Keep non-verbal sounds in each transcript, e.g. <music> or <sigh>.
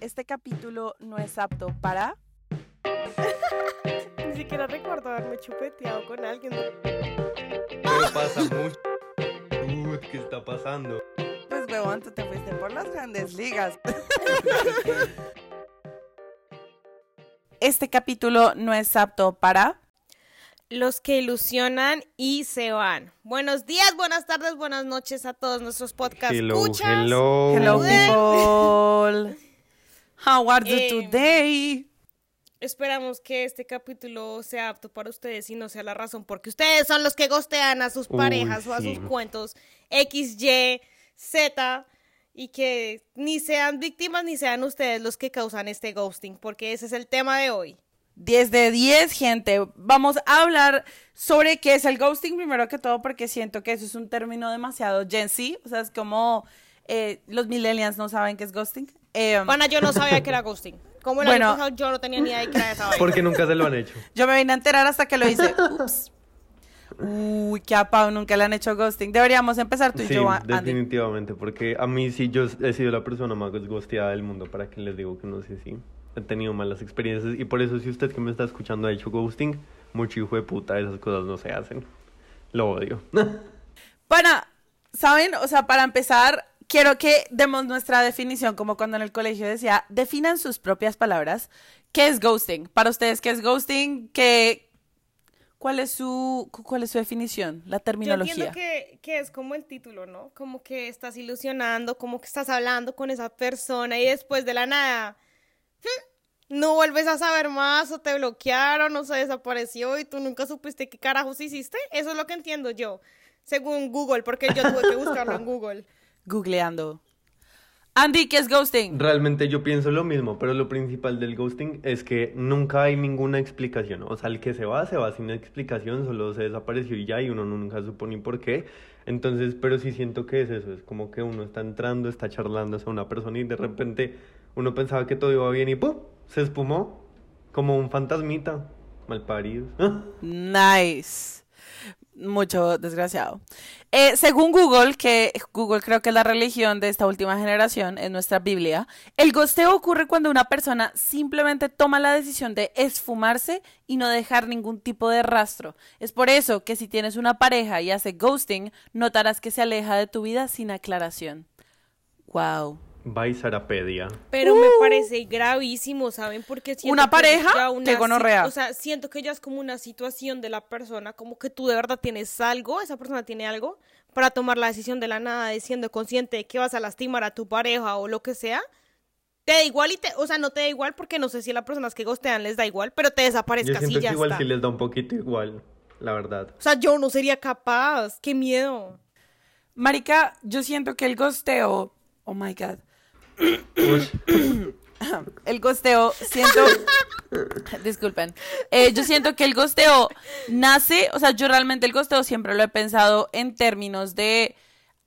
Este capítulo no es apto para... <laughs> Ni siquiera recuerdo haberme chupeteado con alguien. Pero pasa mucho. Uy, ¿qué está pasando? Pues huevón, tú te fuiste por las grandes ligas. <laughs> Este capítulo no es apto para... Los que ilusionan y se van. Buenos días, buenas tardes, buenas noches a todos nuestros podcast Hello, escuchas. hello. Hello people. <laughs> How are you Eh, today? Esperamos que este capítulo sea apto para ustedes y no sea la razón porque ustedes son los que gostean a sus Uy, parejas o a sí. sus cuentos X, Y, Z y que ni sean víctimas ni sean ustedes los que causan este ghosting porque ese es el tema de hoy. 10 de 10, gente. Vamos a hablar sobre qué es el ghosting primero que todo porque siento que eso es un término demasiado Gen Z. O sea, es como eh, los millennials no saben qué es ghosting. Eh, Pana, yo no sabía que era <laughs> ghosting. Como el Bueno. año pasado yo no tenía ni idea de que era esa vaina. Porque nunca se lo han hecho. yo me vine a enterar hasta que lo hice. <laughs> Ups. Uy, que a Pau nunca le han hecho ghosting. Deberíamos empezar tú y Sí, yo, Andy. definitivamente, porque a mí sí yo he sido la persona más gosteada del mundo, para que les digo que no sé si he tenido malas experiencias y por eso si usted que me está escuchando ha hecho ghosting, mucho hijo de puta, esas cosas no se hacen. Lo odio. <laughs> Para, ¿saben? O sea, para empezar, quiero que demos nuestra definición, como cuando en el colegio decía, definan sus propias palabras. ¿Qué es ghosting? Para ustedes, ¿qué es ghosting? ¿Qué, cuál, es su, ¿Cuál es su definición? La Yo terminología. entiendo que, que es como el título, ¿no? Como que estás ilusionando, como que estás hablando con esa persona y después de la nada no vuelves a saber más o te bloquearon o se desapareció y tú nunca supiste qué carajos hiciste. Eso es lo que entiendo yo, según Google, porque yo tuve que buscarlo en <laughs> Google. Googleando. Andy, ¿qué es ghosting? Realmente yo pienso lo mismo, pero lo principal del ghosting es que nunca hay ninguna explicación. O sea, el que se va, se va sin explicación, solo se desapareció y ya, y uno nunca supo ni por qué. Entonces, pero sí siento que es eso, es como que uno está entrando, está charlando a una persona y de repente uno pensaba que todo iba bien y ¡pum! Se espumó como un fantasmita. Mal parido. <laughs> Nice. Mucho desgraciado. Eh, según Google, que Google creo que es la religión de esta última generación, en nuestra Biblia, el gosteo ocurre cuando una persona simplemente toma la decisión de esfumarse y no dejar ningún tipo de rastro. Es por eso que si tienes una pareja y hace ghosting, notarás que se aleja de tu vida sin aclaración. Wow. Bye, Sarapedia. Pero me parece gravísimo, ¿saben? Porque siento ¿Una que pareja? ya una Qué gonorrea. O sea, siento que ya es como una situación de la persona, como que tú de verdad tienes algo, esa persona tiene algo, para tomar la decisión de la nada, de siendo consciente de que vas a lastimar a tu pareja o lo que sea. Te da igual y te, o sea, no te da igual porque no sé si a las personas que gostean les da igual, pero te Yo desaparezcas siento y ya que igual está. sí les da un poquito igual, la verdad. O sea, yo no sería capaz, qué miedo. Marica, yo siento que el gosteo. Oh my god. <coughs> El gosteo, siento. <laughs> Disculpen. Eh, yo siento que el gosteo nace. O sea, yo realmente el gosteo siempre lo he pensado en términos de.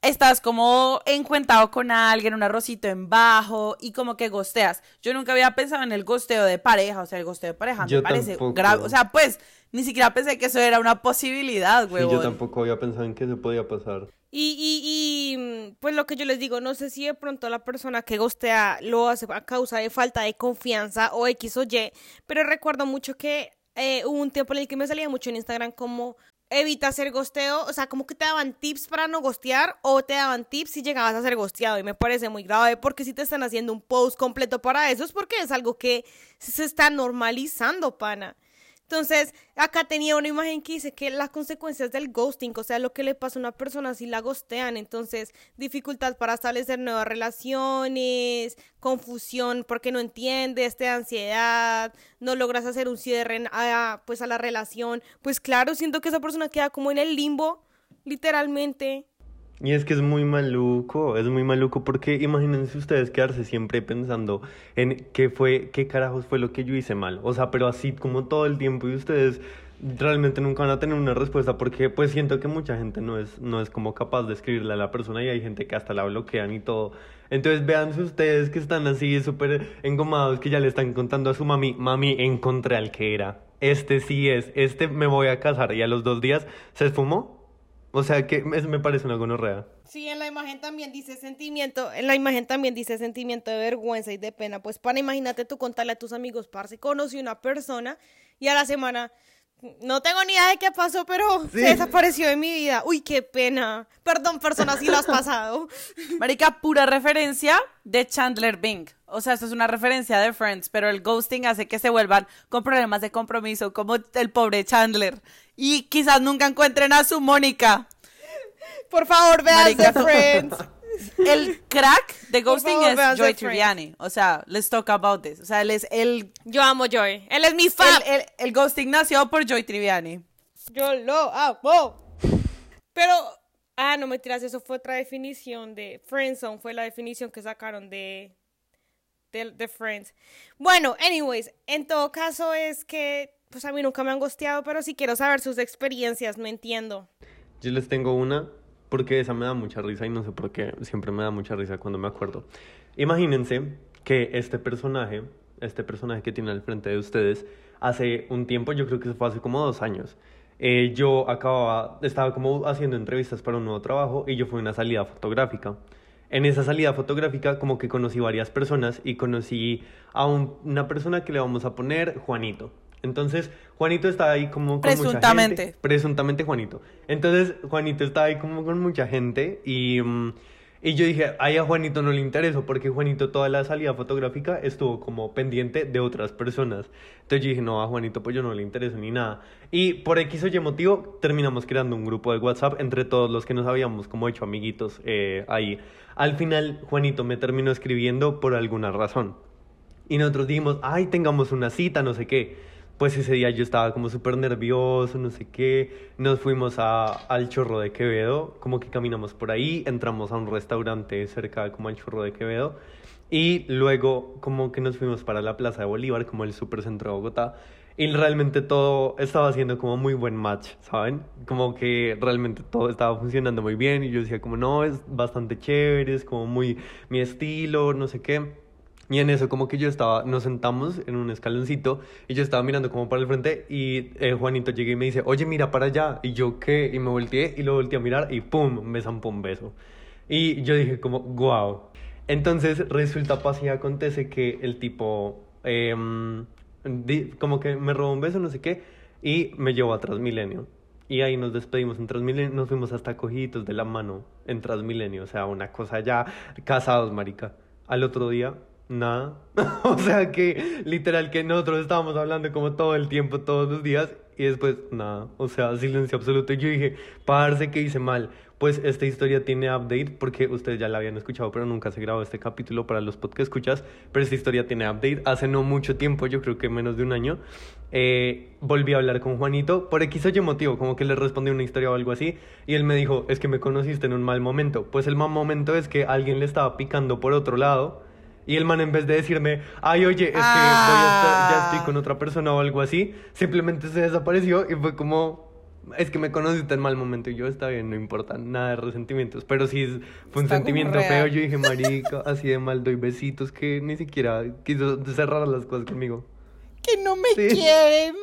Estás como encuentado con alguien, un arrocito en bajo y como que gosteas. Yo nunca había pensado en el gosteo de pareja, o sea, el gosteo de pareja Yo me parece grave. O sea, pues ni siquiera pensé que eso era una posibilidad, Sí, huevón. yo tampoco había pensado en que se podía pasar. Y, y, y, mm, pues lo que yo les digo, no sé si de pronto la persona que gostea lo hace a causa de falta de confianza o X o Y, pero recuerdo mucho que eh, hubo un tiempo en el que me salía mucho en Instagram como evita hacer gosteo, o sea, como que te daban tips para no gostear o te daban tips si llegabas a ser gosteado y me parece muy grave porque si te están haciendo un post completo para eso es porque es algo que se está normalizando, pana. Entonces, acá tenía una imagen que dice que las consecuencias del ghosting, o sea, lo que le pasa a una persona si la gostean, entonces, dificultad para establecer nuevas relaciones, confusión porque no entiendes, te da ansiedad, no logras hacer un cierre a, pues a la relación. Pues claro, siento que esa persona queda como en el limbo, literalmente. Y es que es muy maluco, es muy maluco porque imagínense ustedes quedarse siempre pensando en qué fue, qué carajos fue lo que yo hice mal. O sea, pero así como todo el tiempo y ustedes realmente nunca van a tener una respuesta porque pues siento que mucha gente no es, no es como capaz de escribirle a la persona y hay gente que hasta la bloquean y todo. Entonces véanse ustedes que están así súper engomados que ya le están contando a su mami, mami, encontré al que era. Este sí es, este me voy a casar y a los dos días se esfumó O sea que me, parece una gonorrea. Sí, en la imagen también dice sentimiento, en la imagen también dice sentimiento de vergüenza y de pena. Pues para imagínate tú contarle a tus amigos, parce, conocí una persona y a la semana no tengo ni idea de qué pasó, pero desapareció de mi vida. Uy, qué pena. Perdón, persona, si lo has pasado. <laughs> Marica, pura referencia de Chandler Bing. O sea, esto es una referencia de Friends, pero el ghosting hace que se vuelvan con problemas de compromiso, como el pobre Chandler. Y quizás nunca encuentren a su Mónica. Por favor, vean Friends. <laughs> El crack de ghosting favor, es Joy. Tribbiani. O sea, let's talk about this. O sea, él es el, Yo amo Joy. Él es mi fan. el, el- el ghosting nació por Joy Triviani. Yo lo amo. Pero, ah, no me tiras, eso fue otra definición de Friendzone, fue la definición que sacaron de, de, de Friends. Bueno, anyways, en todo caso es que, pues a mí nunca me han gosteado, pero sí quiero saber sus experiencias, no entiendo. Yo les tengo una porque esa me da mucha risa y no sé por qué, siempre me da mucha risa cuando me acuerdo. Imagínense que este personaje, este personaje que tiene al frente de ustedes, hace un tiempo, yo creo que eso fue hace como dos años, eh, yo acababa, estaba como haciendo entrevistas para un nuevo trabajo y yo fui a una salida fotográfica. En esa salida fotográfica como que conocí varias personas y conocí a un- una persona que le vamos a poner Juanito. Entonces, Juanito está ahí como con mucha Presuntamente. gente. Presuntamente Juanito. Entonces, Juanito está ahí como con mucha gente y, mm, y yo dije, ay, a Juanito no le intereso porque Juanito toda la salida fotográfica estuvo como pendiente de otras personas. Entonces yo dije, no, a Juanito pues yo no le intereso ni nada. Y por X o Y motivo terminamos creando un grupo de WhatsApp entre todos los que nos habíamos como hecho amiguitos eh, ahí. Al final, Juanito me terminó escribiendo por alguna razón. Y nosotros dijimos, ay, tengamos una cita, no sé qué. Pues ese día yo estaba como súper nervioso, no sé qué. Nos fuimos a, al Chorro de Quevedo, como que caminamos por ahí, entramos a un restaurante cerca como al Chorro de Quevedo. Y luego como que nos fuimos para la Plaza de Bolívar, como el supercentro de Bogotá. Y realmente todo estaba haciendo como muy buen match, ¿saben? Como que realmente todo estaba funcionando muy bien. Y yo decía como, no, es bastante chévere, es como muy mi estilo, no sé qué. Y en eso como que yo estaba, nos sentamos en un escaloncito y yo estaba mirando como para el frente y eh, Juanito llega y me dice, oye, mira para allá. Y yo, ¿qué? Y me volteé y lo volteé a mirar y ¡pum! Me zampó un beso. Y yo dije como, wow. Entonces resulta, pasa y acontece que el tipo, di- como que me robó un beso, no sé qué, y me llevó a Transmilenio. Y ahí nos despedimos en Transmilenio, nos fuimos hasta cogiditos de la mano en Transmilenio, o sea, una cosa ya, casados, marica. Al otro día, nada. <laughs> o sea que literal que nosotros estábamos hablando como todo el tiempo, todos los días, y después nada. O sea, silencio absoluto. Y yo dije, parce que hice mal. Pues esta historia tiene update porque ustedes ya la habían escuchado, pero nunca se grabó este capítulo para los podcasts escuchas. Pero esta historia tiene update. Hace no mucho tiempo, yo creo que menos de un año, eh, volví a hablar con Juanito por X o Y motivo, como que le respondí una historia o algo así. Y él me dijo, es que me conociste en un mal momento. Pues el mal momento es que alguien le estaba picando por otro lado. Y el man en vez de decirme, ay, oye, es que voy a estar- ya estoy con otra persona o algo así, simplemente se desapareció y fue como, es que me conociste en mal momento y yo, está bien, no importa, nada de resentimientos, pero sí es- fue un Está sentimiento feo, yo dije, <laughs> marica, así de mal doy besitos que ni siquiera quiso cerrar las cosas conmigo. Que no me Sí. quieren.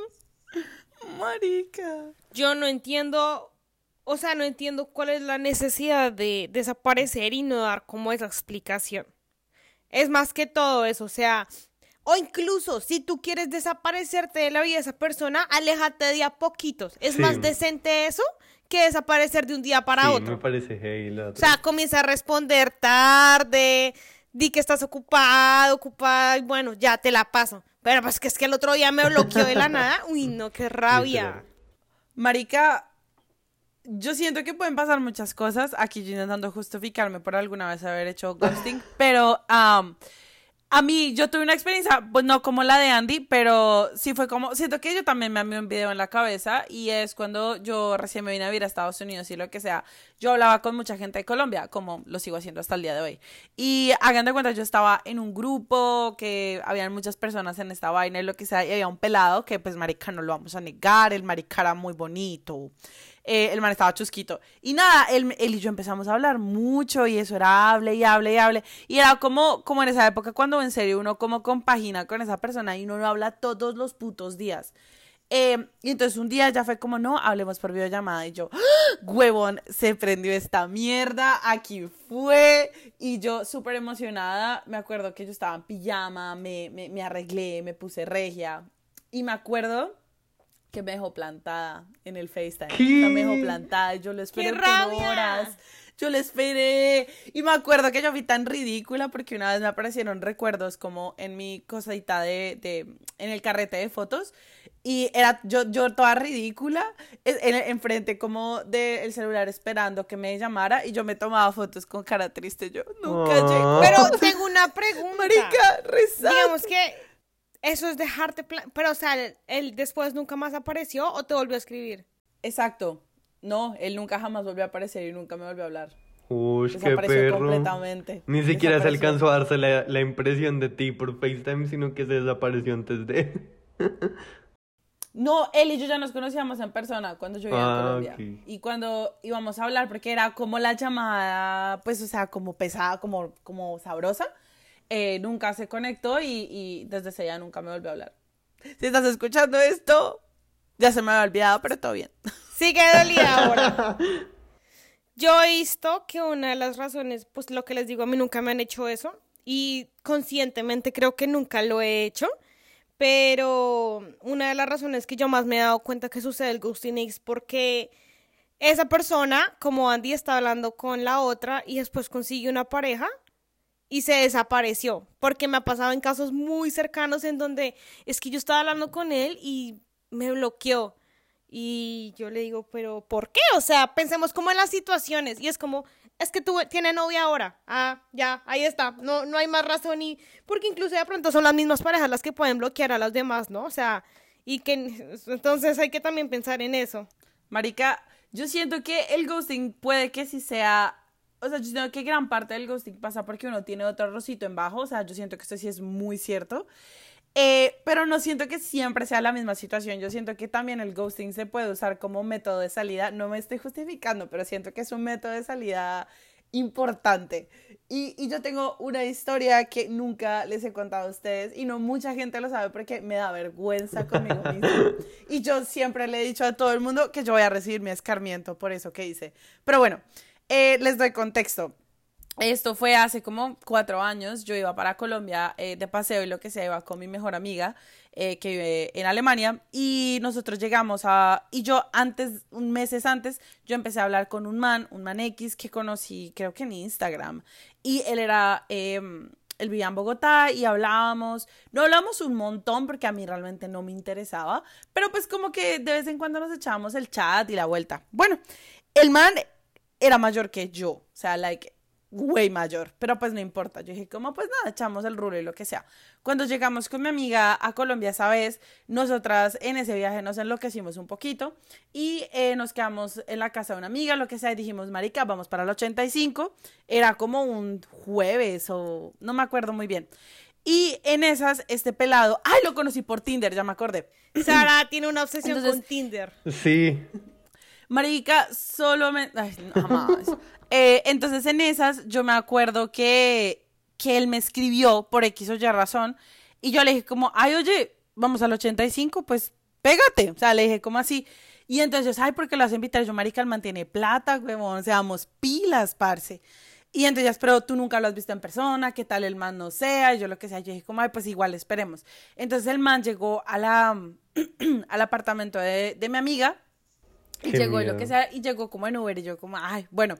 <laughs> Marica. Yo no entiendo, o sea, no entiendo cuál es la necesidad de desaparecer y no dar como esa explicación. Es más que todo eso, o sea, o incluso si tú quieres desaparecerte de la vida de esa persona, aléjate de a poquitos. Es Sí. más decente eso que desaparecer de un día para sí, otro. me parece heavy la O sea, comienza a responder tarde, di que estás ocupado, ocupada, y bueno, ya te la paso. Pero pues que es que el otro día me bloqueó de la <laughs> nada. Uy, no, qué rabia. Marica, yo siento que pueden pasar muchas cosas. Aquí yo intentando justificarme por alguna vez haber hecho ghosting, <laughs> pero am, a mí yo tuve una experiencia, pues no como la de Andy, pero sí fue como, siento que yo también me amé un video en la cabeza y es cuando yo recién me vine a vivir a Estados Unidos y lo que sea, yo hablaba con mucha gente de Colombia, como lo sigo haciendo hasta el día de hoy. Y hagan de cuenta, yo estaba en un grupo que habían muchas personas en esta vaina y lo que sea, y había un pelado que pues marica no lo vamos a negar, el marica era muy bonito. Eh, el man estaba chusquito. Y nada, él, él y yo empezamos a hablar mucho y eso era hable y hable y hable. Y era como, como en esa época cuando en serio uno como compagina con esa persona y uno no habla todos los putos días. Eh, y entonces un día ya fue como, no, hablemos por videollamada. Y yo, ¡Ah! huevón, se prendió esta mierda, aquí fue. Y yo súper emocionada, me acuerdo que yo estaba en pijama, me, me, me arreglé, me puse regia. Y me acuerdo que me dejó plantada en el FaceTime. Sea, me dejó plantada y yo lo esperé ¡Qué por horas. Yo le esperé. Y me acuerdo que yo fui tan ridícula porque una vez me aparecieron recuerdos como en mi cosadita de, de en el carrete de fotos. Y era yo, yo toda ridícula, en- en- enfrente como del celular esperando que me llamara. Y yo me tomaba fotos con cara triste. Yo nunca Ah. llego. Pero tengo una pregunta. Marica, rezar. Digamos que eso es dejarte... Pero, o sea, él después nunca más apareció o te volvió a escribir. Exacto. No, él nunca jamás volvió a aparecer y nunca me volvió a hablar. Uy, qué Desapareció perro. completamente. Ni siquiera se alcanzó a darse la, la impresión de ti por FaceTime, sino que se desapareció antes de. <laughs> No, él y yo ya nos conocíamos en persona cuando yo vivía Ah, en Colombia. Y cuando íbamos a hablar, porque era como la llamada, pues, o sea, como pesada, como, como sabrosa, eh, nunca se conectó y, y desde ese día nunca me volvió a hablar. Si estás escuchando esto, ya se me había olvidado, pero todo bien. <laughs> Sigue dolida ahora. <laughs> Yo he visto que una de las razones, pues lo que les digo, a mí nunca me han hecho eso y conscientemente creo que nunca lo he hecho, pero una de las razones que yo más me he dado cuenta que sucede el ghosting es porque esa persona, como Andy, está hablando con la otra y después consigue una pareja y se desapareció, porque me ha pasado en casos muy cercanos en donde es que yo estaba hablando con él y me bloqueó. Y yo le digo, pero ¿por qué? O sea, pensemos como en las situaciones. Y es como, es que tú tienes novia ahora. Ah, ya, ahí está. No, no hay más razón. Y porque incluso de pronto son las mismas parejas las que pueden bloquear a las demás, ¿no? O sea, y que <laughs> entonces hay que también pensar en eso. Marica, yo siento que el ghosting puede que sí sea. O sea, yo siento que gran parte del ghosting pasa porque uno tiene otro rosito en bajo. O sea, yo siento que esto sí es muy cierto. Eh, pero no siento que siempre sea la misma situación. Yo siento que también el ghosting se puede usar como método de salida. No me estoy justificando, pero siento que es un método de salida importante. Y, y yo tengo una historia que nunca les he contado a ustedes y no mucha gente lo sabe porque me da vergüenza conmigo misma. <laughs> Y yo siempre le he dicho a todo el mundo que yo voy a recibir mi escarmiento por eso que hice. Pero bueno, eh, les doy contexto. Esto fue hace como cuatro años. Yo iba para Colombia eh, de paseo y lo que sea, iba con mi mejor amiga eh, que vive en Alemania. Y nosotros llegamos a. Y yo antes, un meses antes, yo empecé a hablar con un man, un man X que conocí, creo que en Instagram. Y él era. eh, él vivía en Bogotá y hablábamos. No hablamos un montón porque a mí realmente no me interesaba. Pero pues como que de vez en cuando nos echábamos el chat y la vuelta. Bueno, el man era mayor que yo. O sea, like way mayor, pero pues no importa. Yo dije, como pues nada, echamos el rulo y lo que sea. Cuando llegamos con mi amiga a Colombia esa vez, nosotras en ese viaje nos enloquecimos un poquito y eh, nos quedamos en la casa de una amiga, lo que sea, y dijimos, marica, vamos para el 85. Era como un jueves o no me acuerdo muy bien. Y en esas, este pelado, ay, lo conocí por Tinder, ya me acordé. <clears throat> Sara tiene una obsesión Entonces- con Tinder. Sí. Marica, solo me... Ay, no, <laughs> jamás. Eh, entonces en esas yo me acuerdo que, que él me escribió por X o Y razón y yo le dije como, ay, oye, vamos al 85, pues pégate. O sea, le dije como así. Y entonces, ay, ¿por qué lo vas a invitar? Yo, marica, él mantiene plata, huevón, seamos pilas, parce. Y entonces, pero tú nunca lo has visto en persona, ¿qué tal el man no sea? Y yo lo que sea, yo dije como, ay, pues igual esperemos. Entonces el man llegó a la, <clears throat> al apartamento de, de mi amiga y llegó lo que sea, y llegó como en Uber, y yo como, ay, bueno,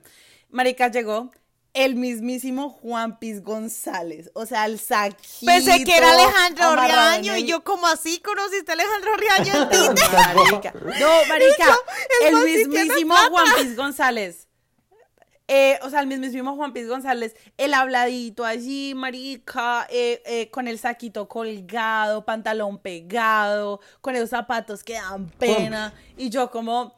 marica, llegó el mismísimo Juan Piz González, o sea, el saquito. Pensé que era Alejandro Riaño y yo como así conociste a Alejandro Riaño en <laughs> Tinder. Marica. No, <laughs> marica, el mismísimo. Juan Piz González. Eh, o sea, el mismísimo Juan Piz González, el habladito allí, marica, eh, eh, con el saquito colgado, pantalón pegado, con esos zapatos que dan pena. Y yo como,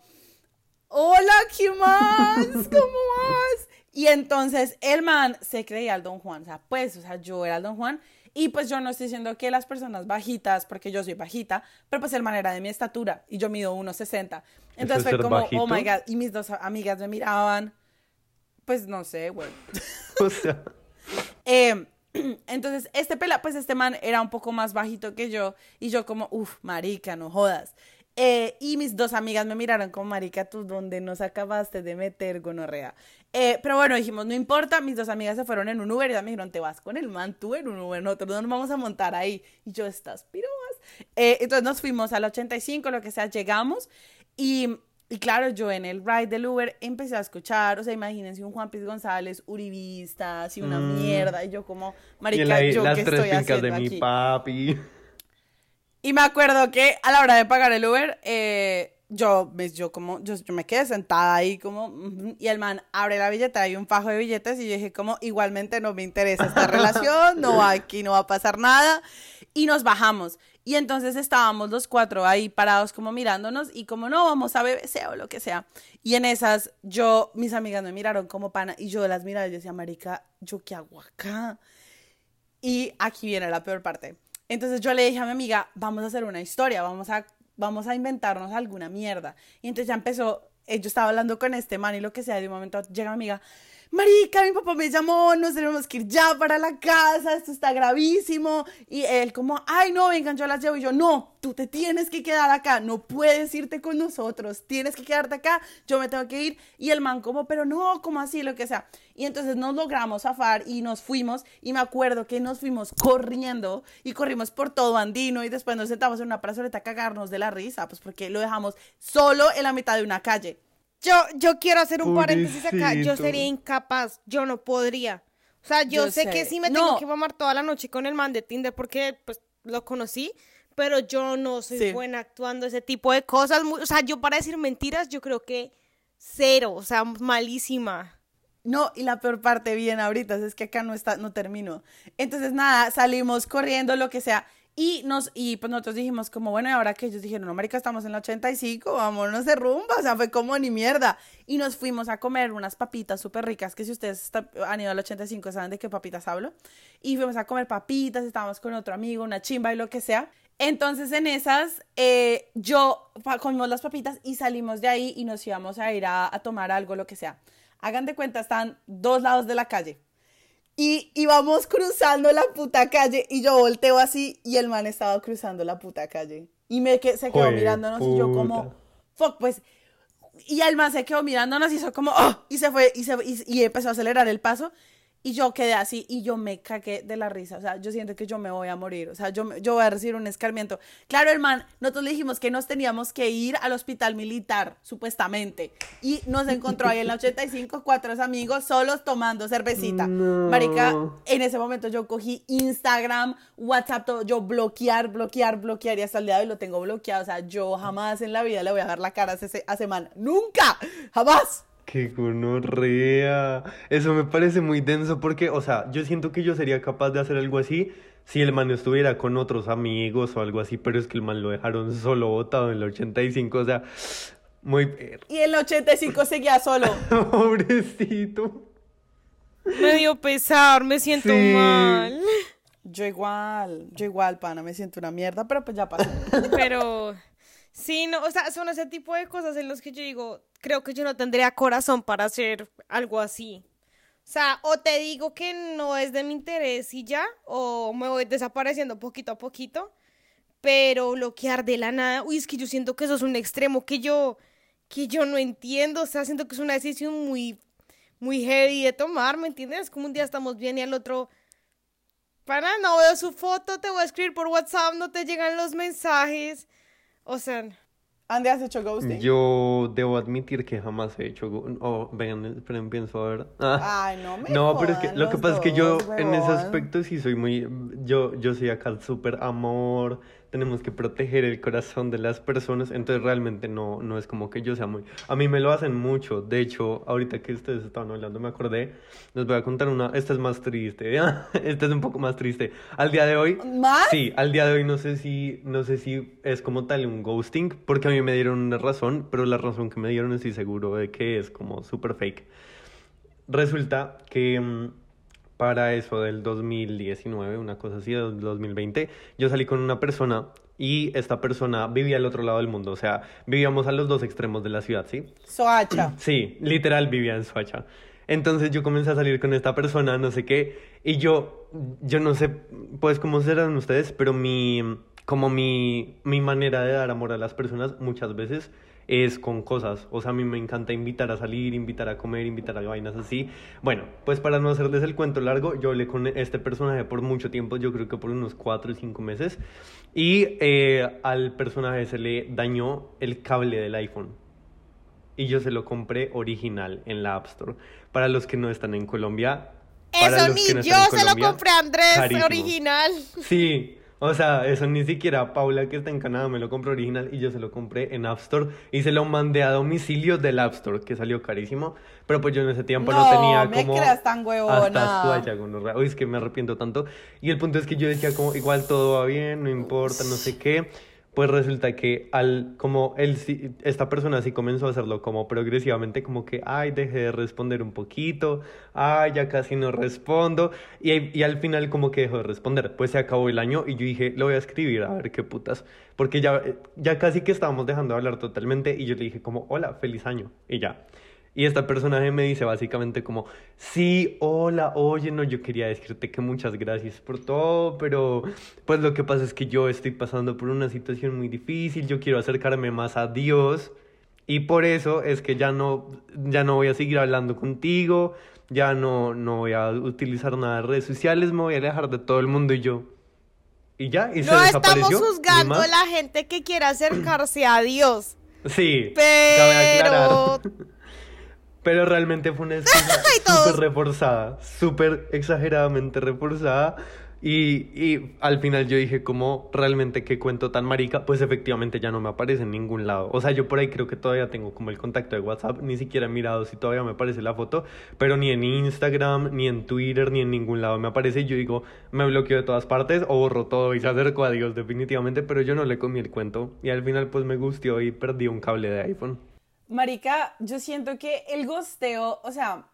hola, ¿qué más? <laughs> ¿Cómo vas? Y entonces el man se creía el Don Juan, o sea, pues, o sea, yo era el Don Juan. Y pues yo no estoy diciendo que las personas bajitas, porque yo soy bajita, pero pues el man era de mi estatura y yo mido 1,60. Entonces es fue como, bajito? oh my god, y mis dos amigas me miraban, pues no sé, güey. <laughs> O sea. Eh, <clears throat> entonces, este pela, pues este man era un poco más bajito que yo y yo como, uff, marica, no jodas. Eh, y mis dos amigas me miraron como, marica, tú dónde nos acabaste de meter gonorrea. Eh, pero bueno, dijimos, no importa, mis dos amigas se fueron en un Uber y ya me dijeron, te vas con el man, tú en un Uber, nosotros no nos vamos a montar ahí. Y yo, estás pirobas. Eh, entonces nos fuimos al 85, lo que sea, llegamos y... Y claro, yo en el ride del Uber empecé a escuchar, o sea, imagínense un Juan Piz González, uribista, así una Mm. mierda, y yo como, Y marica, la- yo las qué tres estoy haciendo de mi aquí. papi. Y me acuerdo que a la hora de pagar el Uber, eh, yo, me- yo como, yo, yo me quedé sentada ahí como, y el man abre la billetera y un fajo de billetes y yo dije como, igualmente no me interesa esta <laughs> relación, no, aquí no va a pasar nada. Y nos bajamos. Y entonces estábamos los cuatro ahí parados como mirándonos y como no, vamos a BBC o lo que sea. Y en esas, yo, mis amigas me miraron como pana y yo las miraba y yo decía, marica, ¿yo qué hago acá? Y aquí viene la peor parte. Entonces yo le dije a mi amiga, vamos a hacer una historia, vamos a, vamos a inventarnos alguna mierda. Y entonces ya empezó, eh, yo estaba hablando con este man y lo que sea, de un momento llega mi amiga, marica, mi papá me llamó, nos tenemos que ir ya para la casa, esto está gravísimo. Y él como, ay, no, vengan, yo las llevo. Y yo, no, tú te tienes que quedar acá, no puedes irte con nosotros, tienes que quedarte acá, yo me tengo que ir. Y el man como, pero no, como así, lo que sea. Y entonces nos logramos zafar y nos fuimos. Y me acuerdo que nos fuimos corriendo y corrimos por todo Andino y después nos sentamos en una plazoleta a cagarnos de la risa, pues porque lo dejamos solo en la mitad de una calle. Yo, yo quiero hacer un paréntesis acá. Yo sería incapaz. Yo no podría. O sea, yo, Yo sé, sé. que sí me No. tengo que mamar toda la noche con el man de Tinder porque pues lo conocí, pero yo no soy Sí. buena actuando ese tipo de cosas. O sea, yo para decir mentiras, yo creo que cero. O sea, malísima. No, y la peor parte viene ahorita, es que acá no está, no termino. Entonces, nada, salimos corriendo, lo que sea. Y nos, y pues nosotros dijimos como, bueno, y ahora que ellos dijeron, no, marica, estamos en la 85, vámonos de rumba, o sea, fue como ni mierda. Y nos fuimos a comer unas papitas súper ricas, que si ustedes está- han ido al 85 saben de qué papitas hablo. Y fuimos a comer papitas, estábamos con otro amigo, una chimba y lo que sea. Entonces en esas, eh, yo comimos las papitas y salimos de ahí y nos íbamos a ir a tomar algo, lo que sea. Hagan de cuenta, están dos lados de la calle. Y íbamos cruzando la puta calle y yo volteo así y el man estaba cruzando la puta calle. Y me que, se quedó Jue mirándonos y yo como, fuck, pues. Y el man se quedó mirándonos y hizo como, oh, y se fue y, se, y, y empezó a acelerar el paso. Y yo quedé así y yo me cagué de la risa. O sea, yo siento que yo me voy a morir. O sea, yo, yo voy a recibir un escarmiento. Claro, hermano, nosotros le dijimos que nos teníamos que ir al hospital militar, supuestamente. Y nos encontró ahí en la 85 <laughs> cuatro amigos solos tomando cervecita. No. Marica, en ese momento yo cogí Instagram, WhatsApp, todo, yo bloquear, bloquear, bloquear y hasta el día de hoy lo tengo bloqueado. O sea, yo jamás en la vida le voy a dar la cara a, ese, a semana. ¡Nunca! ¡Jamás! Qué gonorrea. Eso me parece muy denso porque, o sea, yo siento que yo sería capaz de hacer algo así si el man estuviera con otros amigos o algo así, pero es que el man lo dejaron solo botado en el 85, o sea, muy Y el 85 seguía solo. <laughs> pobrecito. Me dio pesar, me siento Sí. mal. Yo igual, yo igual, pana, me siento una mierda, pero pues ya pasó. Pero sí, no, o sea, son ese tipo de cosas en los que yo digo, creo que yo no tendría corazón para hacer algo así. O sea, o te digo que no es de mi interés y ya, o me voy desapareciendo poquito a poquito, pero bloquear de la nada, uy, es que yo siento que eso es un extremo que yo, que yo no entiendo, o sea, siento que es una decisión muy, muy heavy de tomar, ¿me entiendes? Como un día estamos bien y al otro, para, no veo su foto, te voy a escribir por WhatsApp, no te llegan los mensajes, o sea, Andy, ¿has hecho ghosting? Yo debo admitir que jamás he hecho. go- Oh, vengan, esperen, pienso a ver. Ah. Ay, no me No, pero es que lo que pasa es que yo en ese aspecto sí soy muy, yo, yo soy acá súper amor, tenemos que proteger el corazón de las personas, entonces realmente no, no es como que yo sea muy, a mí me lo hacen mucho, de hecho, ahorita que ustedes estaban hablando me acordé, les voy a contar una, esta es más triste, <laughs> esta es un poco más triste, al día de hoy, ¿Más? sí, al día de hoy no sé si, no sé si es como tal un ghosting, porque a mí me dieron una razón, pero la razón que me dieron estoy seguro de que es como súper fake. Resulta que mm, para eso del 2019, una cosa así, del 2020, yo salí con una persona y esta persona vivía al otro lado del mundo, o sea, vivíamos a los dos extremos de la ciudad, ¿sí? Soacha. <clears throat> Sí, literal vivía en Soacha. Entonces yo comencé a salir con esta persona, no sé qué, y yo, yo no sé, pues cómo serán ustedes, pero mi, como mi, mi manera de dar amor a las personas muchas veces es con cosas. O sea, a mí me encanta invitar a salir, invitar a comer, invitar a vainas así. Bueno, pues para no hacerles el cuento largo, yo hablé con este personaje por mucho tiempo, yo creo que por unos 4 o 5 meses, y eh, al personaje se le dañó el cable del iPhone. Y yo se lo compré original en la App Store. Para los que no están en Colombia. para Eso ni no yo en se lo Colombia, compré a Andrés carísimo. original. Sí, o sea, eso ni siquiera Paula que está en Canadá me lo compró original y yo se lo compré en App Store y se lo mandé a domicilio del App Store, que salió carísimo, pero pues yo en ese tiempo no, No, tenía me como creas tan huevona. hasta suaya, gonorrea. Uy, es que me arrepiento tanto. Y el punto es que yo decía como igual todo va bien, no importa, no sé qué. Pues resulta que al como él esta persona sí comenzó a hacerlo como progresivamente como que ay dejé de responder un poquito ay ya casi no respondo y, y al final como que dejó de responder. Pues se acabó el año y yo dije lo voy a escribir a ver qué putas porque ya ya casi que estábamos dejando de hablar totalmente y yo le dije como hola feliz año y ya y esta personaje me dice básicamente como, sí, hola, oye, no, yo quería decirte que muchas gracias por todo, pero pues lo que pasa es que yo estoy pasando por una situación muy difícil, yo quiero acercarme más a Dios y por eso es que ya no, ya no voy a seguir hablando contigo, ya no, no voy a utilizar nada de redes sociales, me voy a alejar de todo el mundo y yo. Y ya, y se No desapareció. estamos juzgando a la gente que quiera acercarse a Dios. Sí. Pero Pero realmente fue una <laughs> excusa súper reforzada, súper exageradamente reforzada. Y, y al final yo dije, como realmente qué cuento tan marica, pues efectivamente ya no me aparece en ningún lado. O sea, yo por ahí creo que todavía tengo como el contacto de WhatsApp, ni siquiera he mirado si todavía me aparece la foto, pero ni en Instagram, ni en Twitter, ni en ningún lado me aparece. Y yo digo, me bloqueo de todas partes o borro todo y se acerco a Dios definitivamente, pero yo no le comí el cuento. Y al final pues me gustó y perdí un cable de iPhone. Marica, yo siento que el gosteo, o sea,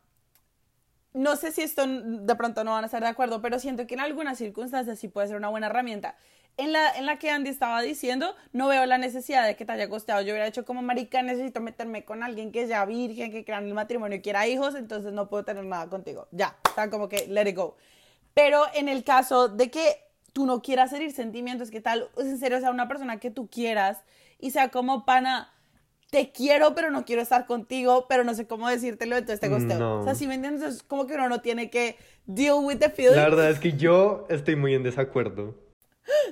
no sé si esto de pronto no van a estar de acuerdo, pero siento que en algunas circunstancias sí puede ser una buena herramienta. En la, en la que Andy estaba diciendo, no veo la necesidad de que te haya gosteado. Yo hubiera hecho como marica, necesito meterme con alguien que ya virgen, que crea en el matrimonio y quiera hijos, entonces no puedo tener nada contigo. Ya, está como que let it go. Pero en el caso de que tú no quieras herir sentimientos, que tal, en serio, sea una persona que tú quieras y sea como pana, te quiero, pero no quiero estar contigo, pero no sé cómo decírtelo, entonces te gosteo. No. O sea, si me entiendes, es como que uno no tiene que deal with the feelings. La verdad es que yo estoy muy en desacuerdo.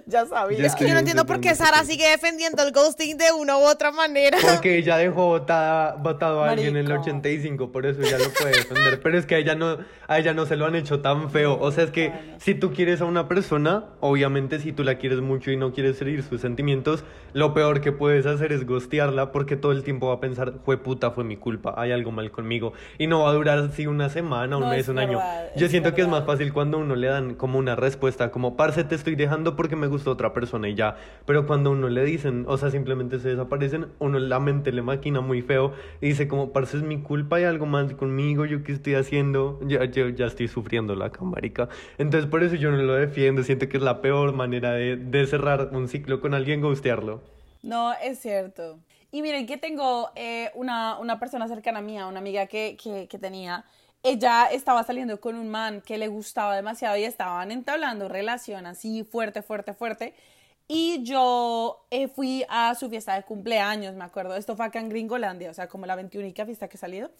<laughs> Ya sabía. Yo es que yo no entiendo por qué Sara sigue defendiendo el ghosting de una u otra manera. Porque ella dejó votada, votado a alguien en el Marico. 85, por eso ella lo puede defender. Pero es que a ella no, a ella no se lo han hecho tan feo. O sea, es que Bueno. si tú quieres a una persona, obviamente si tú la quieres mucho y no quieres herir sus sentimientos, lo peor que puedes hacer es gostearla porque todo el tiempo va a pensar, fue puta, fue mi culpa, hay algo mal conmigo. Y no va a durar así una semana, un No, mes, es un año. verdad, Yo es siento que es más verdad. fácil cuando uno le dan como una respuesta, como, parce, te estoy dejando porque me gustó otra persona y ya. Pero cuando uno le dicen, o sea, simplemente se desaparecen, uno la mente le maquina muy feo y dice como, parce, es mi culpa, hay algo mal conmigo, yo qué estoy haciendo, ya, yo ya estoy sufriendo la camarica. Entonces por eso yo no lo defiendo, siento que es la peor manera de, de cerrar un ciclo con alguien, ghostearlo. No, es cierto. Y miren que tengo eh, una, una persona cercana a mía, una amiga que, que, que tenía. Ella estaba saliendo con un man que le gustaba demasiado y estaban entablando relación así fuerte, fuerte, fuerte. Y yo eh, fui a su fiesta de cumpleaños, me acuerdo. Esto fue acá en Gringolandia, o sea, como la 21 fiesta que he salido.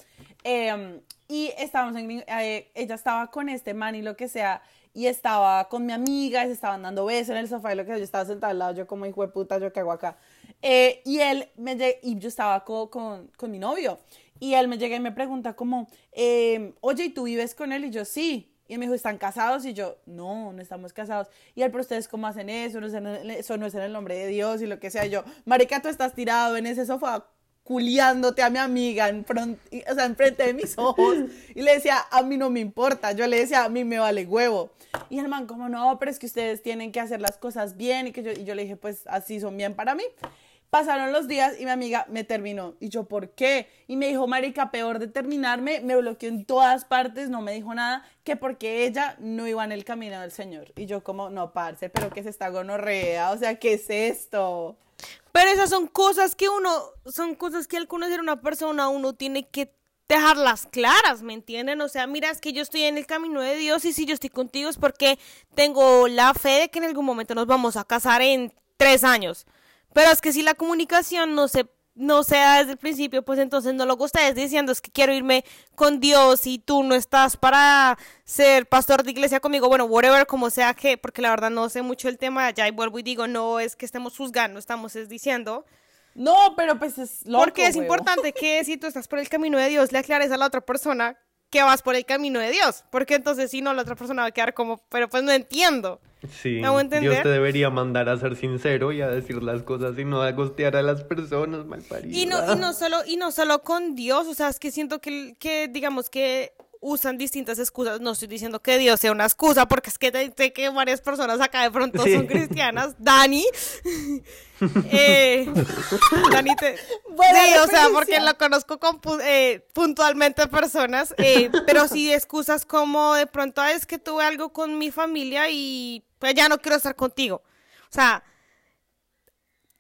Eh, y estábamos en eh, ella estaba con este man y lo que sea. Y estaba con mi amiga y se estaban dando besos en el sofá y lo que sea. Yo estaba sentada al lado, yo como hijo de puta, yo qué hago acá. Eh, y él me y yo estaba co- con, con mi novio. Y él me llega y me pregunta como, eh, oye, ¿y tú vives con él? Y yo, sí. Y me dijo, ¿están casados? Y yo, no, no estamos casados. Y él, pero ustedes cómo hacen eso, no es eso no es en el nombre de Dios y lo que sea. Y yo, marica, tú estás tirado en ese sofá culiándote a mi amiga en y- o sea, enfrente de mis ojos. Y le decía, a mí no me importa. Yo le decía, a mí me vale huevo. Y el man, como no, pero es que ustedes tienen que hacer las cosas bien. Y, que yo, y yo le dije, pues así son bien para mí. Pasaron los días y mi amiga me terminó. Y yo, ¿por qué? Y me dijo, marica, peor de terminarme, me bloqueó en todas partes, no me dijo nada, que porque ella no iba en el camino del Señor. Y yo como, no, parce, pero ¿qué es esta gonorrea? O sea, ¿qué es esto? Pero esas son cosas que uno, son cosas que al conocer a una persona uno tiene que dejarlas claras, ¿me entienden? O sea, mira, es que yo estoy en el camino de Dios y si yo estoy contigo es porque tengo la fe de que en algún momento nos vamos a casar en tres años. Pero es que si la comunicación no se no sea desde el principio, pues entonces no lo que ustedes diciendo es que quiero irme con Dios y tú no estás para ser pastor de iglesia conmigo, bueno, whatever, como sea que, porque la verdad no sé mucho el tema, ya y vuelvo y digo, no es que estemos juzgando, estamos es diciendo. No, pero pues es loco, Porque es huevo. importante que <laughs> si tú estás por el camino de Dios, le aclares a la otra persona que vas por el camino de Dios, porque entonces si no, la otra persona va a quedar como, pero pues no entiendo. Sí. Dios te debería mandar a ser sincero y a decir las cosas y no a gostear a las personas mal Y no, y no solo, y no solo con Dios, o sea, es que siento que, que digamos que usan distintas excusas. No estoy diciendo que Dios sea una excusa, porque es que te- sé que varias personas acá de pronto Sí. son cristianas. Dani. <laughs> eh, Dani te- Buena sí, o sea, porque lo conozco con eh, puntualmente personas, eh, pero sí excusas como de pronto "Ah, es que tuve algo con mi familia y pues ya no quiero estar contigo. O sea,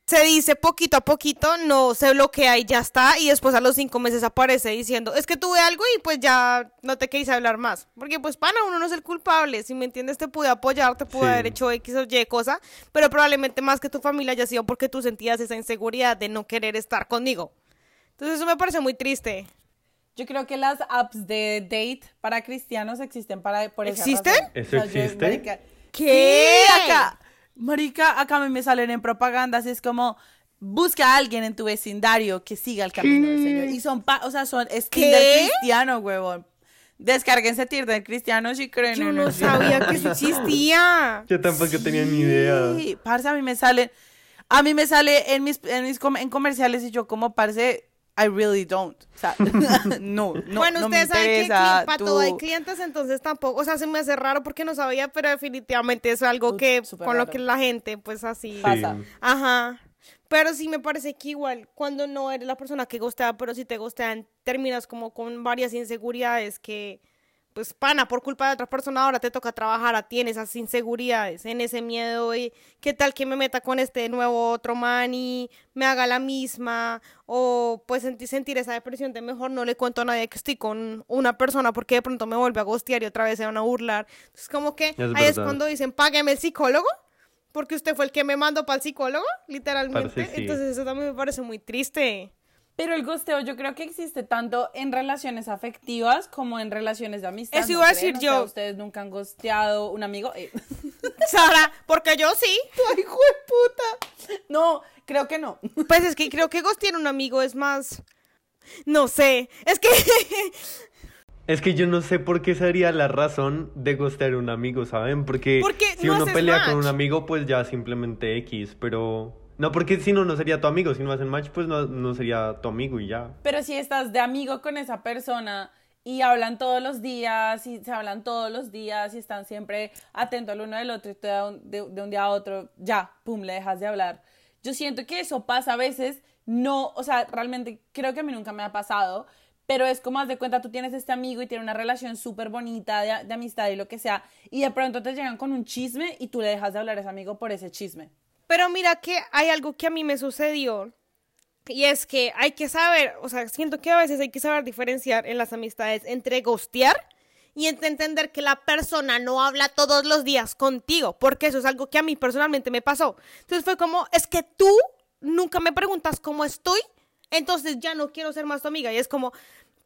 se dice poquito a poquito, no se bloquea y ya está, y después a los cinco meses aparece diciendo, es que tuve algo y pues ya no te quise hablar más. Porque pues pana, uno no es el culpable, si me entiendes, te pude apoyar, te pude Sí. haber hecho X o Y cosa, pero probablemente más que tu familia haya sido porque tú sentías esa inseguridad de no querer estar conmigo. Entonces eso me parece muy triste. Yo creo que las apps de date para cristianos existen para por esa ¿Existen? razón. ¿Eso existe? ¿Qué? Sí, acá. Marica, acá a mí me salen en propagandas, es como busca a alguien en tu vecindario que siga el camino del Señor. Y son, pa- o sea, son es ¿Qué? Tinder cristiano, huevón. Descárguense Tinder cristiano si creen Yo en no el sabía que eso <laughs> existía. Yo tampoco tenía ni idea. Sí, parce, a mí me sale, a mí me sale en mis, en mis com- en comerciales y yo como, parce, I really don't. O sea, <laughs> no, no, bueno, no me ustedes saben que para todo hay clientes, entonces tampoco, o sea, se me hace raro porque no sabía, pero definitivamente es algo Tú- que con lo que la gente, pues así. Pasa. Ajá. Pero sí me parece que igual, cuando no eres la persona que gustea, pero si te gustean, terminas como con varias inseguridades que, pues, pana, por culpa de otra persona ahora te toca trabajar a ti en esas inseguridades, en ese miedo y qué tal que me meta con este nuevo otro man y me haga la misma, o pues sentir, sentir esa depresión de mejor no le cuento a nadie que estoy con una persona porque de pronto me vuelve a gostear y otra vez se van a burlar. Entonces, como que ahí es cuando dicen, págueme el psicólogo. Porque usted fue el que me mandó para el psicólogo, literalmente. Sí. Entonces eso también me parece muy triste. Pero el gosteo yo creo que existe tanto en relaciones afectivas como en relaciones de amistad. Eso ¿no iba a decir O sea, yo. ustedes nunca han gosteado un amigo. Eh. <laughs> Sara, porque yo sí. <laughs> ¡Ay, hijo de puta! No, creo que no. <laughs> Pues es que creo que gostear un amigo es más... No sé. Es que... Es que yo no sé por qué sería la razón de gostear a un amigo, ¿saben? Porque, Porque si no uno pelea con un amigo, pues ya simplemente X, pero... No, porque si no, no sería tu amigo. Si no hacen match, pues no, no sería tu amigo y ya. Pero si estás de amigo con esa persona y hablan todos los días y se hablan todos los días y están siempre atentos al uno del otro y un- de, de un día a otro, ya, pum, le dejas de hablar. Yo siento que eso pasa a veces, no, o sea, realmente creo que a mí nunca me ha pasado, pero es como haz de cuenta, tú tienes este amigo y tiene una relación súper bonita de, de amistad y lo que sea, y de pronto te llegan con un chisme y tú le dejas de hablar a ese amigo por ese chisme. Pero mira que hay algo que a mí me sucedió. Y es que hay que saber, o sea, siento que a veces hay que saber diferenciar en las amistades entre ghostear y entre entender que la persona no habla todos los días contigo, porque eso es algo que a mí personalmente me pasó. Entonces fue como, es que tú nunca me preguntas cómo estoy, entonces ya no quiero ser más tu amiga. Y es como,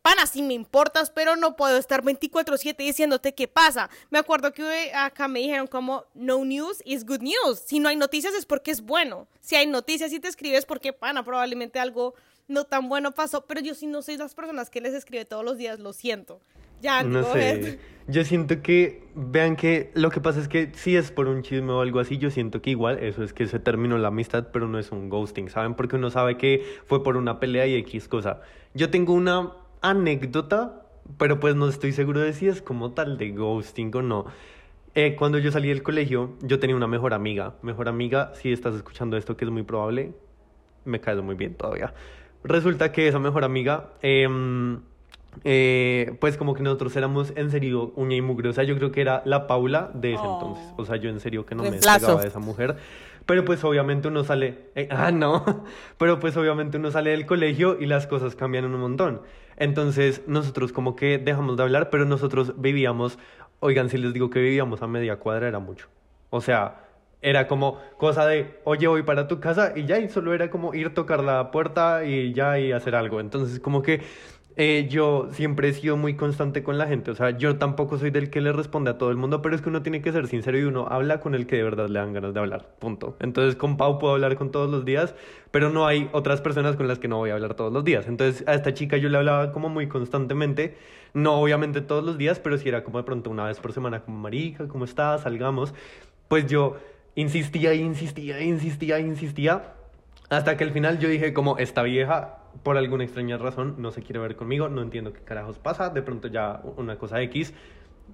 pana, si me importas, pero no puedo estar 24/7 diciéndote qué pasa. Me acuerdo que acá me dijeron como, no news is good news. Si no hay noticias es porque es bueno. Si hay noticias y te escribes porque, pana, probablemente algo no tan bueno pasó. Pero yo si no soy las personas que les escribe todos los días, lo siento. Ya, No sé. Yo siento que, vean que lo que pasa es que si es por un chisme o algo así, yo siento que igual eso es que se terminó la amistad, pero no es un ghosting, ¿saben? Porque uno sabe que fue por una pelea y X cosa. Yo tengo una anécdota, pero pues no estoy seguro de si es como tal de ghosting o no. Eh, cuando yo salí del colegio, yo tenía una mejor amiga. Mejor amiga, si estás escuchando esto, que es muy probable, me cae muy bien todavía. Resulta que esa mejor amiga em, eh, pues como que nosotros éramos en serio uña y mugre. O sea, yo creo que era la Paula de ese Oh. entonces. O sea, yo en serio que no me Reemplazo. despegaba de esa mujer. Pero pues obviamente uno sale, eh, <laughs> ah, no, pero pues obviamente uno sale del colegio y las cosas cambian un montón. Entonces nosotros como que dejamos de hablar, pero nosotros vivíamos, oigan, si les digo que vivíamos a media cuadra era mucho. O sea, era como cosa de, oye, voy para tu casa y ya, y solo era como ir tocar la puerta y ya y hacer algo. Entonces como que eh, yo siempre he sido muy constante con la gente, o sea, yo tampoco soy del que le responde a todo el mundo, pero es que uno tiene que ser sincero y uno habla con el que de verdad le dan ganas de hablar, punto. Entonces con Pau puedo hablar con todos los días, pero no hay otras personas con las que no voy a hablar todos los días. Entonces a esta chica yo le hablaba como muy constantemente, no obviamente todos los días, pero si era como de pronto una vez por semana, como marica, ¿cómo estás? Salgamos. Pues yo insistía, insistía, insistía, insistía. Hasta que al final yo dije como esta vieja por alguna extraña razón no se quiere ver conmigo, no entiendo qué carajos pasa, de pronto ya una cosa X,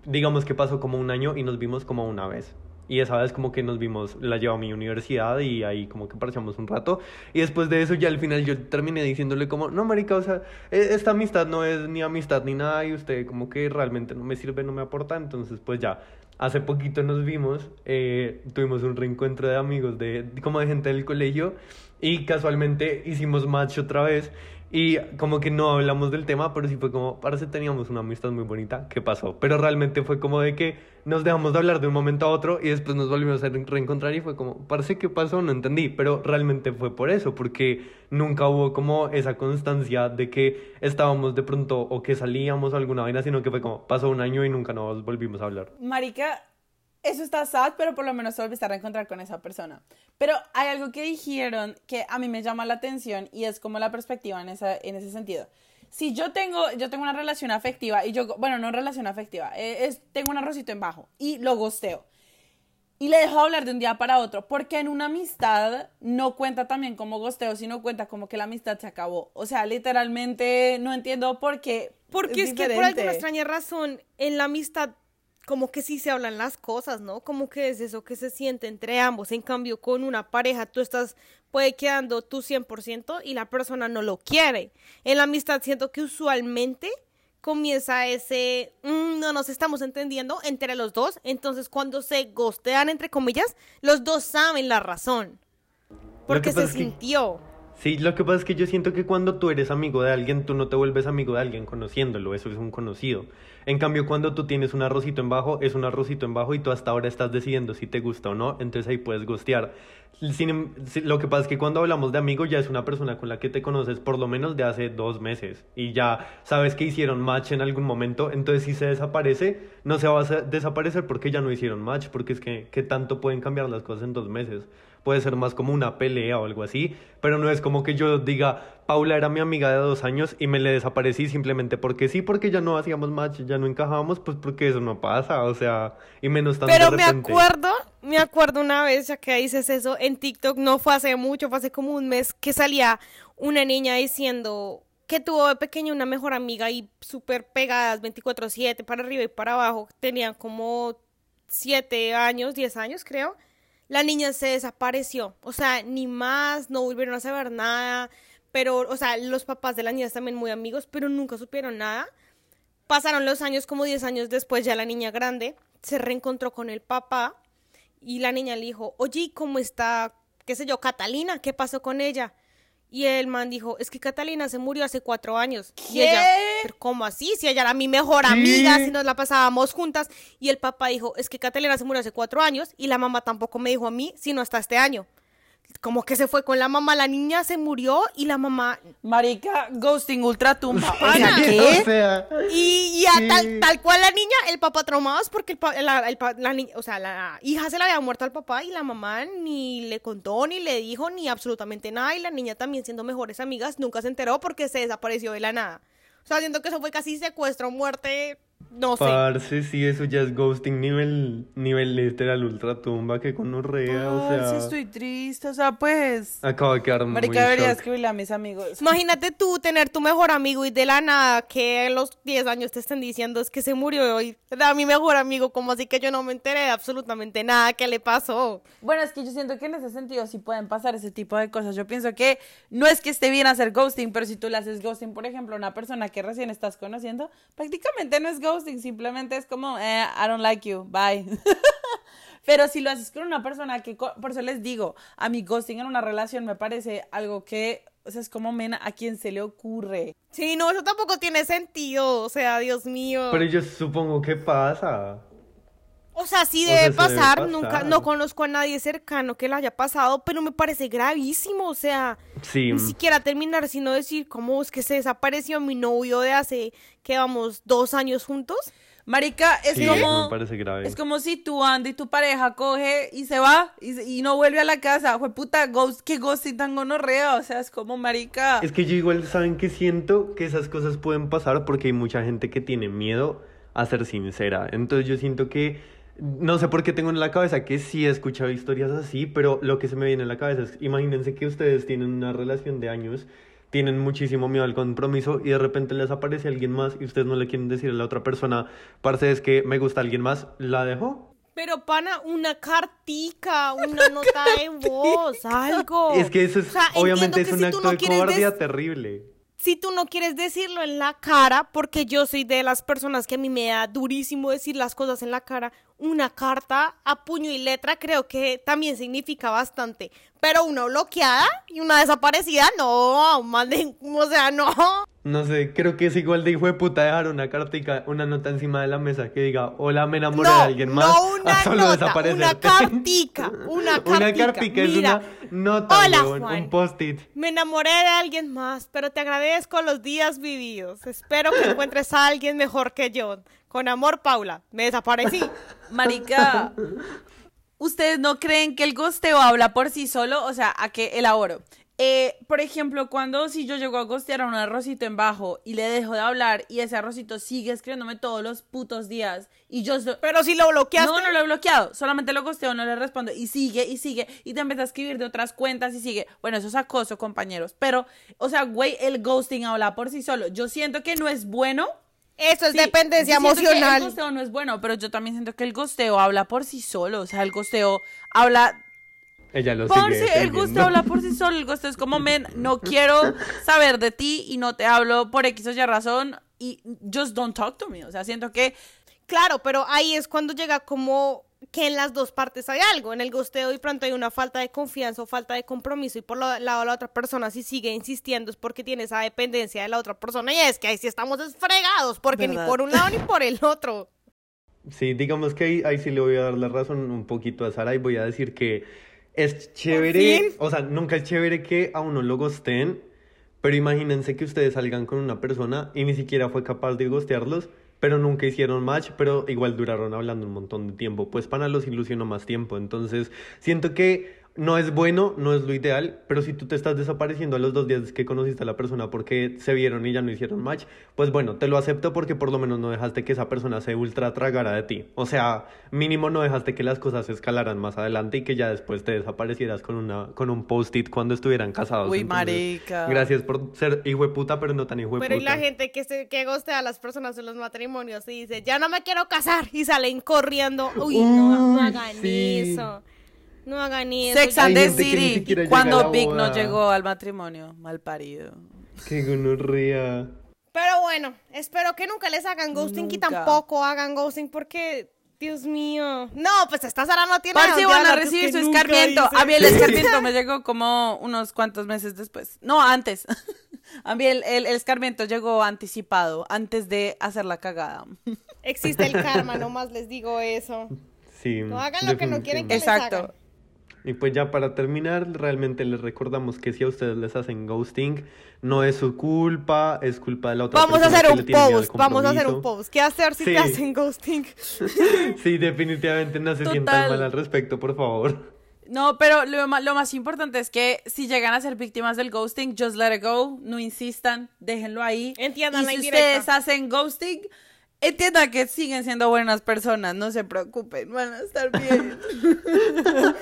digamos que pasó como un año y nos vimos como una vez. Y esa vez como que nos vimos, la llevo a mi universidad y ahí como que parchamos un rato. Y después de eso ya al final yo terminé diciéndole como, no marica, o sea, e- esta amistad no es ni amistad ni nada y usted como que realmente no me sirve, no me aporta. Entonces pues ya, hace poquito nos vimos, eh, tuvimos un reencuentro de amigos, de como de gente del colegio. Y casualmente hicimos match otra vez y como que no hablamos del tema, pero sí fue como, parece teníamos una amistad muy bonita, ¿qué pasó? Pero realmente fue como de que nos dejamos de hablar de un momento a otro y después nos volvimos a re- reencontrar y fue como, parece que pasó, no entendí, pero realmente fue por eso, porque nunca hubo como esa constancia de que estábamos de pronto o que salíamos o alguna vaina, sino que fue como, pasó un año y nunca nos volvimos a hablar. Marica, eso está sad, pero por lo menos te volviste a reencontrar con esa persona. Pero hay algo que dijeron que a mí me llama la atención y es como la perspectiva en, esa, en ese sentido. Si yo tengo, yo tengo una relación afectiva y yo, bueno, no relación afectiva, eh, es, tengo un arrocito en bajo y lo gosteo. Y le dejo hablar de un día para otro, porque en una amistad no cuenta también como gosteo, sino cuenta como que la amistad se acabó. O sea, literalmente no entiendo por qué. Porque es, que por alguna extraña razón, en la amistad, como que sí se hablan las cosas, ¿no? Como que es eso que se siente entre ambos. En cambio, con una pareja, tú estás, puede quedando tú 100% y la persona no lo quiere. En la amistad, siento que usualmente comienza ese, "Mm, no nos estamos entendiendo entre los dos. Entonces, cuando se gostean, entre comillas, los dos saben la razón. Porque que se que- sintió. Sí, lo que pasa es que yo siento que cuando tú eres amigo de alguien, tú no te vuelves amigo de alguien conociéndolo, eso es un conocido. En cambio, cuando tú tienes un arrocito en bajo, es un arrocito en bajo y tú hasta ahora estás decidiendo si te gusta o no, entonces ahí puedes gostear. Sin em- lo que pasa es que cuando hablamos de amigo ya es una persona con la que te conoces por lo menos de hace dos meses y ya sabes que hicieron match en algún momento, entonces si se desaparece, no se va a sa- desaparecer porque ya no hicieron match, porque es que, ¿qué tanto pueden cambiar las cosas en dos meses? Puede ser más como una pelea o algo así, pero no es como que yo diga, Paula era mi amiga de dos años y me le desaparecí simplemente porque sí, porque ya no hacíamos match, ya no encajábamos, pues porque eso no pasa, o sea, y menos tan Pero de me acuerdo, me acuerdo una vez, ya que dices eso, en TikTok no fue hace mucho, fue hace como un mes, que salía una niña diciendo que tuvo de pequeña una mejor amiga y súper pegadas 24/7 para arriba y para abajo, tenían como 7 años, 10 años creo. La niña se desapareció, o sea, ni más, no volvieron a saber nada, pero, o sea, los papás de la niña también muy amigos, pero nunca supieron nada. Pasaron los años, como 10 años después, ya la niña grande se reencontró con el papá y la niña le dijo, oye, ¿y ¿cómo está, qué sé yo, Catalina? ¿Qué pasó con ella? Y el man dijo, es que Catalina se murió hace cuatro años. Y ¿Qué? ella, ¿pero cómo así? Si ella era mi mejor amiga, si nos la pasábamos juntas. Y el papá dijo, es que Catalina se murió hace cuatro años y la mamá tampoco me dijo a mí, sino hasta este año. Como que se fue con la mamá, la niña se murió y la mamá Marica, ghosting ultra tumba. <laughs> O sea, Pana. ¿qué? O sea, Y, y a Sí. tal, tal cual la niña, el papá traumados porque el, pa- la, el pa- la o sea, la hija se le había muerto al papá y la mamá ni le contó, ni le dijo, ni absolutamente nada. Y la niña también siendo mejores amigas, nunca se enteró porque se desapareció de la nada. O sea, siento que eso fue casi secuestro, muerte No sé. Parce, sí, eso ya es ghosting nivel, nivel literal ultratumba, que con rea, o Parce, sea, estoy triste, o sea, pues... acabo de quedar muy Marica, debería shock. escribirle a mis amigos. Imagínate tú tener tu mejor amigo y de la nada que a los 10 años te estén diciendo es que se murió hoy. Era mi mejor amigo, como así que yo no me enteré de absolutamente nada que le pasó. Bueno, es que yo siento que en ese sentido sí pueden pasar ese tipo de cosas. Yo pienso que no es que esté bien hacer ghosting, pero si tú le haces ghosting, por ejemplo, a una persona que recién estás conociendo, prácticamente no es ghosting, simplemente es como, eh, I don't like you, bye. <laughs> pero si lo haces con una persona que, por eso les digo, a mi ghosting en una relación me parece algo que, o sea, es como, mena, a quien se le ocurre. Sí, no, eso tampoco tiene sentido. O sea, Dios mío. Pero yo supongo que pasa. O sea, sí O debe sea, se debe pasar. pasar. Nunca, no conozco a nadie cercano que le haya pasado, pero me parece gravísimo. O sea, Sí. ni siquiera terminar, sino decir, ¿cómo es que se desapareció mi novio de hace, que vamos, dos años juntos? Marica, es Sí, como... me parece grave. Es como si tú andas y tu pareja coge y se va y, y no vuelve a la casa. Fue puta, ghost, qué ghosting tan gonorrea. O sea, es como marica. Es que yo igual saben que siento que esas cosas pueden pasar porque hay mucha gente que tiene miedo a ser sincera. Entonces yo siento que no sé por qué tengo en la cabeza que sí he escuchado historias así, pero lo que se me viene en la cabeza es imagínense que ustedes tienen una relación de años, tienen muchísimo miedo al compromiso y de repente les aparece alguien más y ustedes no le quieren decir a la otra persona, parce es que me gusta alguien más, la dejo. Pero, pana, una cartica, <laughs> una nota de voz, algo. Es que eso es O sea, obviamente es un si acto no de cobardía des- terrible. Si tú no quieres decirlo en la cara, porque yo soy de las personas que a mí me da durísimo decir las cosas en la cara, una carta a puño y letra creo que también significa bastante. Pero una bloqueada y una desaparecida, no, manden, o sea, no. No sé, creo que es igual de hijo de puta dejar una cartica, una nota encima de la mesa que diga, hola, me enamoré No, de alguien más. no <laughs> una a solo nota, una cartica, una <laughs> Una cartica. cartica es Mira, una nota, hola, huevón, Juan. un post-it. Me enamoré de alguien más, pero te agradezco los días vividos. Espero que encuentres a alguien mejor que yo. Con amor, Paula. Me desaparecí. Marica, ¿ustedes no creen que el gosteo habla por sí solo? O sea, ¿a qué elaboro? Eh, por ejemplo, cuando si yo llego a gostear a un arrocito en bajo y le dejo de hablar y ese arrocito sigue escribiéndome todos los putos días y yo... so- Pero si lo bloqueaste. No, no lo he bloqueado, solamente lo gosteo, no le respondo y sigue y sigue y te empieza a escribir de otras cuentas y sigue. Bueno, eso es acoso, compañeros, pero, o sea, güey, el ghosting habla por sí solo. Yo siento que no es bueno. Eso es Sí, dependencia emocional. el gosteo no es bueno, pero yo también siento que el gosteo habla por sí solo. O sea, el gosteo habla. Ella lo Por sigue el gosteo habla por sí solo. El gosteo es como, men, no quiero saber de ti y no te hablo por X o Y razón. Y just don't talk to me. O sea, siento que. Claro, pero ahí es cuando llega como que en las dos partes hay algo. En el gosteo y pronto hay una falta de confianza o falta de compromiso y por lo- lado de la otra persona si sigue insistiendo es porque tiene esa dependencia de la otra persona y es que ahí sí estamos desfregados porque ¿Verdad? ni por un lado ni por el otro. <laughs> Sí, digamos que ahí, ahí sí le voy a dar la razón un poquito a Sara y voy a decir que es chévere, o sea, nunca es chévere que a uno lo gosteen, pero imagínense que ustedes salgan con una persona y ni siquiera fue capaz de gostearlos, pero nunca hicieron match, pero igual duraron hablando un montón de tiempo, pues Pana los ilusionó más tiempo, entonces siento que no es bueno, no es lo ideal, pero si tú te estás desapareciendo a los dos días que conociste a la persona porque se vieron y ya no hicieron match, pues bueno, te lo acepto porque por lo menos no dejaste que esa persona se ultra tragara de ti. O sea, mínimo no dejaste que las cosas escalaran más adelante y que ya después te desaparecieras con una con un post-it cuando estuvieran casados. Uy, Entonces, marica. Gracias por ser hijo de puta, pero no tan hijo de Pero y la gente que se que gostea a las personas en los matrimonios y dice, ya no me quiero casar y salen corriendo. Uy, no, hagan sí. eso. No hagan eso. Sex and the City. Cuando Big no llegó al matrimonio. Mal parido. Qué gonorrea. Pero bueno, espero que nunca les hagan ghosting y tampoco hagan ghosting porque, Dios mío. No, pues esta Sara no tiene Parce, de van a recibir que su escarmiento. hice. A mí el escarmiento <laughs> me llegó como unos cuantos meses después. No, antes. A mí el, el- el escarmiento llegó anticipado, antes de hacer la cagada. Existe el karma, <laughs> nomás les digo eso. Sí. No hagan lo que no quieren que les Exacto. hagan. Y pues ya para terminar, realmente les recordamos que si a ustedes les hacen ghosting, no es su culpa, es culpa de la otra Vamos a persona hacer que un le tiene miedo al post, vamos a hacer un post. ¿Qué hacer si Sí. te hacen ghosting? <laughs> Sí, definitivamente no se Total. sientan mal al respecto, por favor. No, pero lo, ma- lo más importante es que si llegan a ser víctimas del ghosting, just let it go, no insistan, déjenlo ahí. Entiendan y la si indirecta. ustedes hacen ghosting, Entiendan que siguen siendo buenas personas, no se preocupen, van a estar bien. <laughs>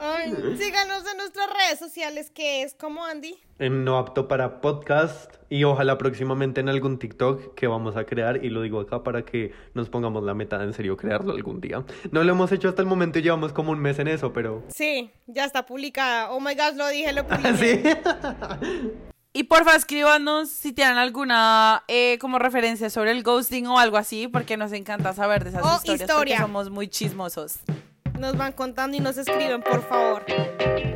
Ay, síganos en nuestras redes sociales, que es como Andy. En no apto para podcast y ojalá próximamente en algún TikTok que vamos a crear y lo digo acá para que nos pongamos la meta de en serio crearlo algún día. No lo hemos hecho hasta el momento y llevamos como un mes en eso, pero Sí, ya está publicada. Oh my gosh, lo dije, lo publiqué. <laughs> sí. <laughs> Y porfa, escríbanos si tienen alguna eh, como referencia sobre el ghosting o algo así, porque nos encanta saber de esas O historias, historia. porque somos muy chismosos. Nos van contando y nos escriben, por favor.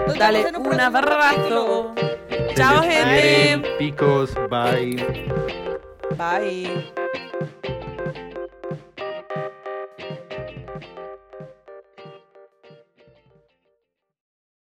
Nos Dale un abrazo. Chao, gente. Picos, bye. Bye.